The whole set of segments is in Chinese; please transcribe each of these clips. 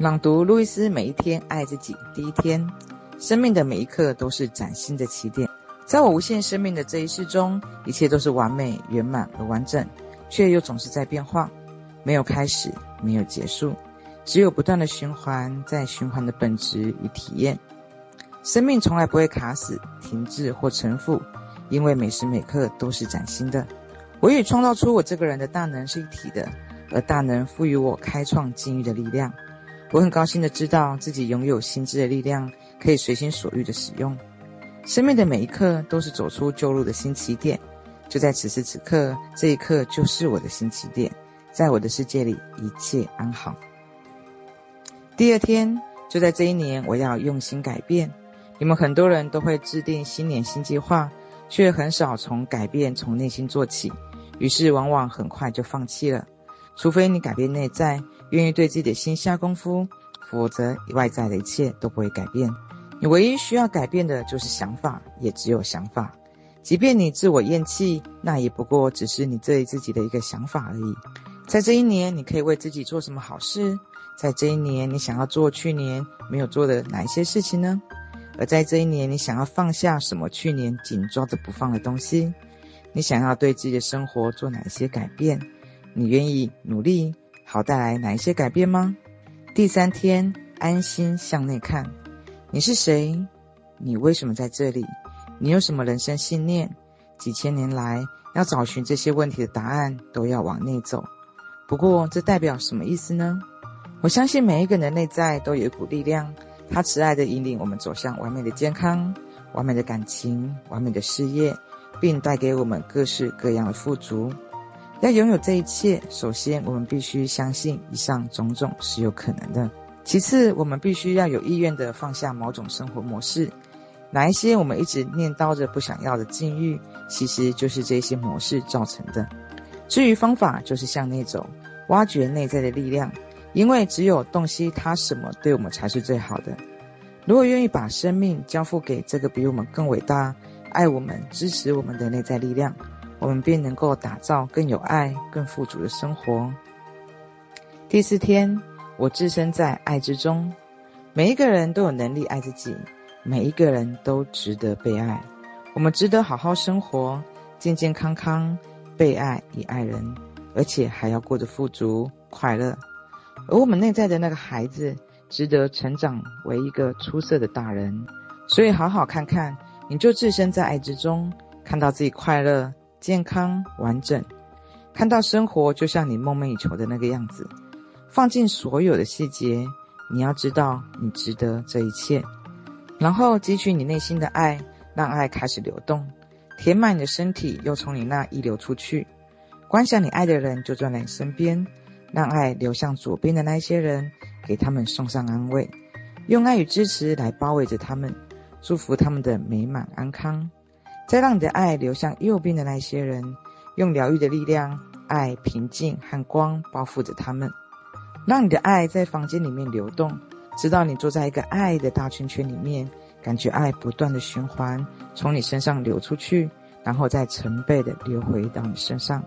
朗读路易斯每一天爱自己第一天，生命的每一刻都是崭新的起点。在我无限生命的这一世中，一切都是完美、圆满而完整，却又总是在变化，没有开始，没有结束，只有不断的循环，在循环的本质与体验。生命从来不会卡死、停滞或沉浮，因为每时每刻都是崭新的。我与创造出我这个人的大能是一体的，而大能赋予我开创境遇的力量。我很高兴的知道自己拥有心智的力量，可以随心所欲的使用。生命的每一刻都是走出旧路的新起点，就在此时此刻，这一刻就是我的新起点。在我的世界里，一切安好。第二天，就在这一年，我要用心改变。你们很多人都会制定新年新计划，却很少从改变从内心做起，于是往往很快就放弃了。除非你改变内在。愿意对自己的心下功夫，否则外在的一切都不会改变。你唯一需要改变的就是想法，也只有想法。即便你自我厌弃，那也不过只是你对自己的一个想法而已。在这一年，你可以为自己做什么好事？在这一年，你想要做去年没有做的哪一些事情呢？而在这一年，你想要放下什么去年紧抓着不放的东西？你想要对自己的生活做哪些改变？你愿意努力？好，带来哪一些改变吗？第三天，安心向内看，你是谁？你为什么在这里？你有什么人生信念？几千年来，要找寻这些问题的答案，都要往内走。不过，这代表什么意思呢？我相信每一个人的内在都有一股力量，它慈爱地引领我们走向完美的健康、完美的感情、完美的事业，并带给我们各式各样的富足。要拥有这一切，首先我们必须相信以上种种是有可能的。其次，我们必须要有意愿地放下某种生活模式。哪一些我们一直念叨着不想要的境遇，其实就是这些模式造成的。至于方法，就是向内走，挖掘内在的力量。因为只有洞悉它什么对我们才是最好的。如果愿意把生命交付给这个比我们更伟大、爱我们、支持我们的内在力量。我们便能够打造更有爱、更富足的生活。第四天，我置身在爱之中。每一个人都有能力爱自己，每一个人都值得被爱。我们值得好好生活，健健康康，被爱与爱人，而且还要过得富足快乐。而我们内在的那个孩子，值得成长为一个出色的大人。所以，好好看看，你就置身在爱之中，看到自己快乐。健康完整，看到生活就像你梦寐以求的那个样子，放进所有的细节。你要知道，你值得这一切。然后汲取你内心的爱，让爱开始流动，填满你的身体，又从你那溢流出去。观想你爱的人就在你身边，让爱流向左边的那些人，给他们送上安慰，用爱与支持来包围着他们，祝福他们的美满安康。再让你的爱流向右边的那些人，用疗愈的力量、爱、平静和光包覆着他们。让你的爱在房间里面流动，直到你坐在一个爱的大圈圈里面，感觉爱不断的循环，从你身上流出去，然后再成倍的流回到你身上。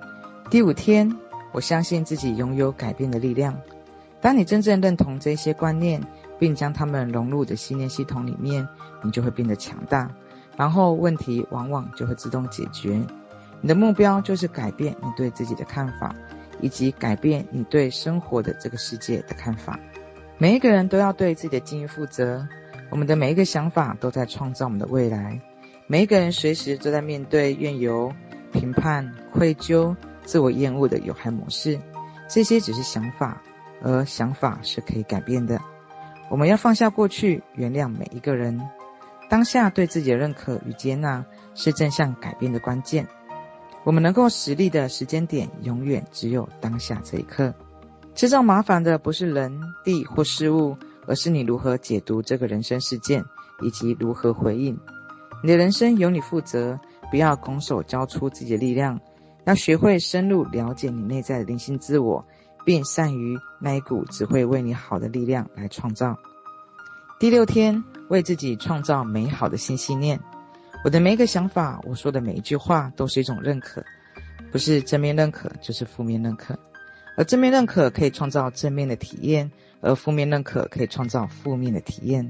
第五天，我相信自己拥有改变的力量。当你真正认同这些观念，并将它们融入的信念系统里面，你就会变得强大。然后问题往往就会自动解决。你的目标就是改变你对自己的看法，以及改变你对生活的这个世界的看法。每一个人都要对自己的境遇负责。我们的每一个想法都在创造我们的未来。每一个人随时都在面对怨尤、评判、愧疚、自我厌恶的有害模式。这些只是想法，而想法是可以改变的。我们要放下过去，原谅每一个人。当下对自己的认可与接纳是正向改变的关键。我们能够实力的时间点，永远只有当下这一刻。制造麻烦的不是人、地或事物，而是你如何解读这个人生事件，以及如何回应。你的人生由你负责，不要拱手交出自己的力量。要学会深入了解你内在的灵性自我，并善于那一股只会为你好的力量来创造。第六天。为自己创造美好的新信念。我的每一个想法，我说的每一句话，都是一种认可，不是正面认可，就是负面认可。而正面认可可以创造正面的体验，而负面认可可以创造负面的体验。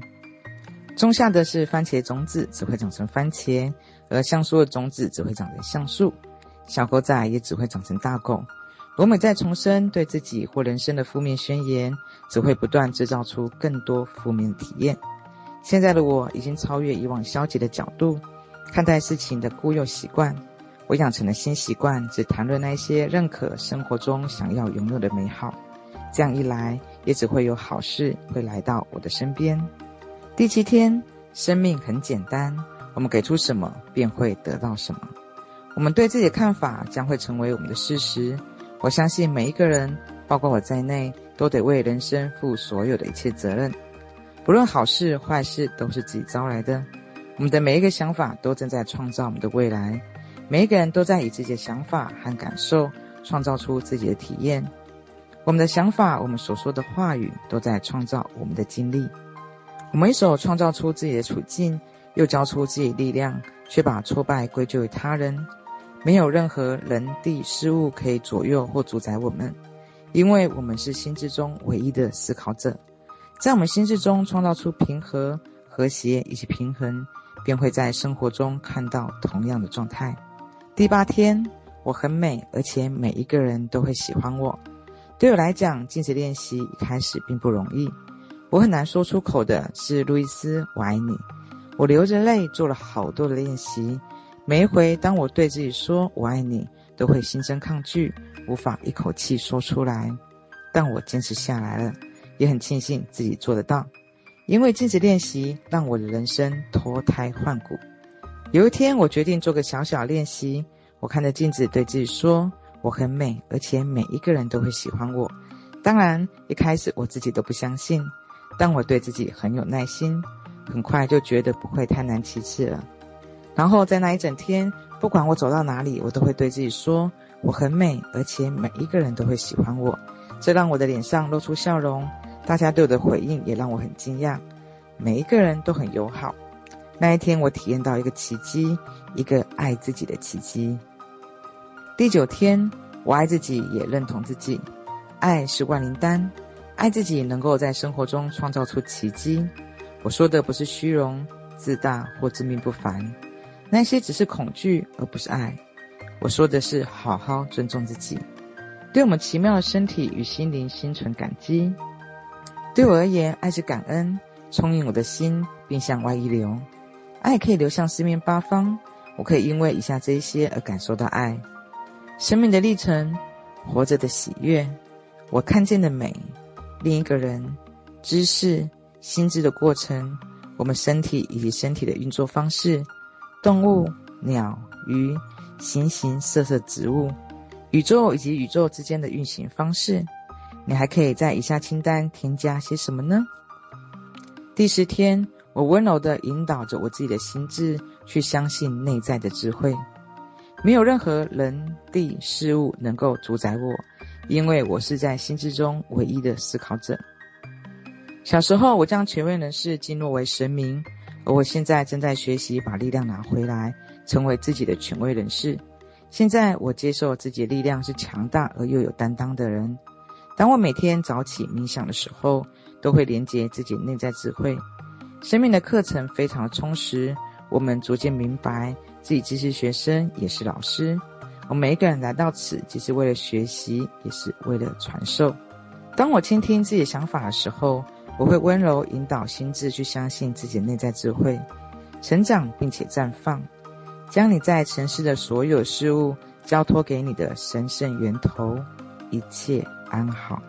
种下的是番茄种子，只会长成番茄；而橡树的种子只会长成橡树。小狗仔也只会长成大狗。罗美在重生对自己或人生的负面宣言，只会不断制造出更多负面体验。现在的我已经超越以往消极的角度看待事情的固有习惯。我养成了新习惯，只谈论那些认可生活中想要拥有的美好。这样一来，也只会有好事会来到我的身边。第七天，生命很简单，我们给出什么，便会得到什么。我们对自己的看法将会成为我们的事实。我相信每一个人，包括我在内，都得为人生负所有的一切责任。不论好事坏事，都是自己招来的。我们的每一个想法都正在创造我们的未来。每一个人都在以自己的想法和感受创造出自己的体验。我们的想法，我们所说的话语，都在创造我们的经历。我们一手创造出自己的处境，又交出自己力量，却把挫败归咎于他人。没有任何人、地、事物可以左右或主宰我们，因为我们是心智中唯一的思考者。在我们心智中创造出平和、和谐以及平衡，便会在生活中看到同样的状态。第八天，我很美，而且每一个人都会喜欢我。对我来讲，镜子练习一开始并不容易。我很难说出口的是“路易斯，我爱你”。我流着泪做了好多的练习。每一回当我对自己说“我爱你”，都会心生抗拒，无法一口气说出来。但我坚持下来了，也很庆幸自己做得到。因为镜子练习让我的人生脱胎换骨。有一天，我决定做个小小练习。我看着镜子，对自己说：“我很美，而且每一个人都会喜欢我。”当然，一开始我自己都不相信，但我对自己很有耐心，很快就觉得不会太难其次了。然后在那一整天，不管我走到哪里，我都会对自己说：“我很美，而且每一个人都会喜欢我。”这让我的脸上露出笑容，大家对我的回应也让我很惊讶。每一个人都很友好。那一天，我体验到一个奇迹，一个爱自己的奇迹。第九天，我爱自己，也认同自己。爱是万灵丹，爱自己能够在生活中创造出奇迹。我说的不是虚荣、自大或自命不凡，那些只是恐惧，而不是爱。我说的是好好尊重自己，对我们奇妙的身体与心灵心存感激。对我而言，爱是感恩，充盈我的心，并向外溢流。爱可以流向四面八方，我可以因为以下这一些而感受到爱：生命的历程，活着的喜悦，我看见的美，另一个人，知识，心智的过程，我们身体以及身体的运作方式，动物、鸟、鱼、形形色色植物，宇宙以及宇宙之间的运行方式。你还可以在以下清单添加些什么呢？第十天。我温柔地引导着我自己的心智去相信内在的智慧，没有任何人、地、事物能够主宰我，因为我是在心智中唯一的思考者。小时候，我将权威人士敬若为神明，而我现在正在学习把力量拿回来，成为自己的权威人士。现在，我接受自己的力量是强大而又有担当的人。当我每天早起冥想的时候，都会连接自己内在智慧。生命的课程非常充实，我们逐渐明白自己既是学生也是老师。我们每一个人来到此，既是为了学习，也是为了传授。当我倾听自己的想法的时候，我会温柔引导心智去相信自己内在智慧，成长并且绽放。将你在尘世的所有事物交托给你的神圣源头，一切安好。